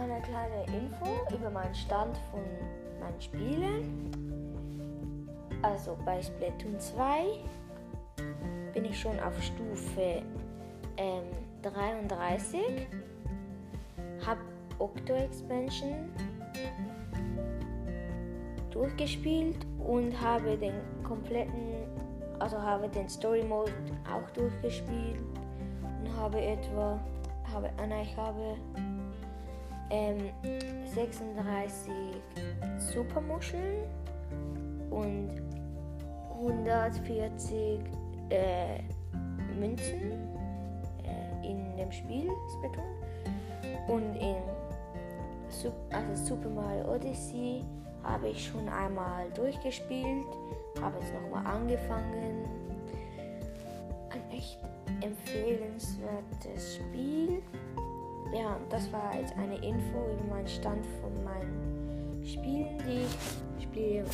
eine kleine Info über meinen Stand von meinen Spielen. Also bei Splatoon 2 bin ich schon auf Stufe ähm, 33. Hab Octo Expansion durchgespielt und habe den kompletten, also habe den Story Mode auch durchgespielt und habe etwa, habe, nein, ich habe ähm, 36 Supermuscheln und 140 äh, Münzen äh, in dem Spiel Splatoon und in also Super Mario Odyssey habe ich schon einmal durchgespielt, habe jetzt nochmal angefangen. Ein echt empfehlenswertes Spiel. Ja, das war jetzt eine Info über meinen Stand von meinen Spielen, die ich werde.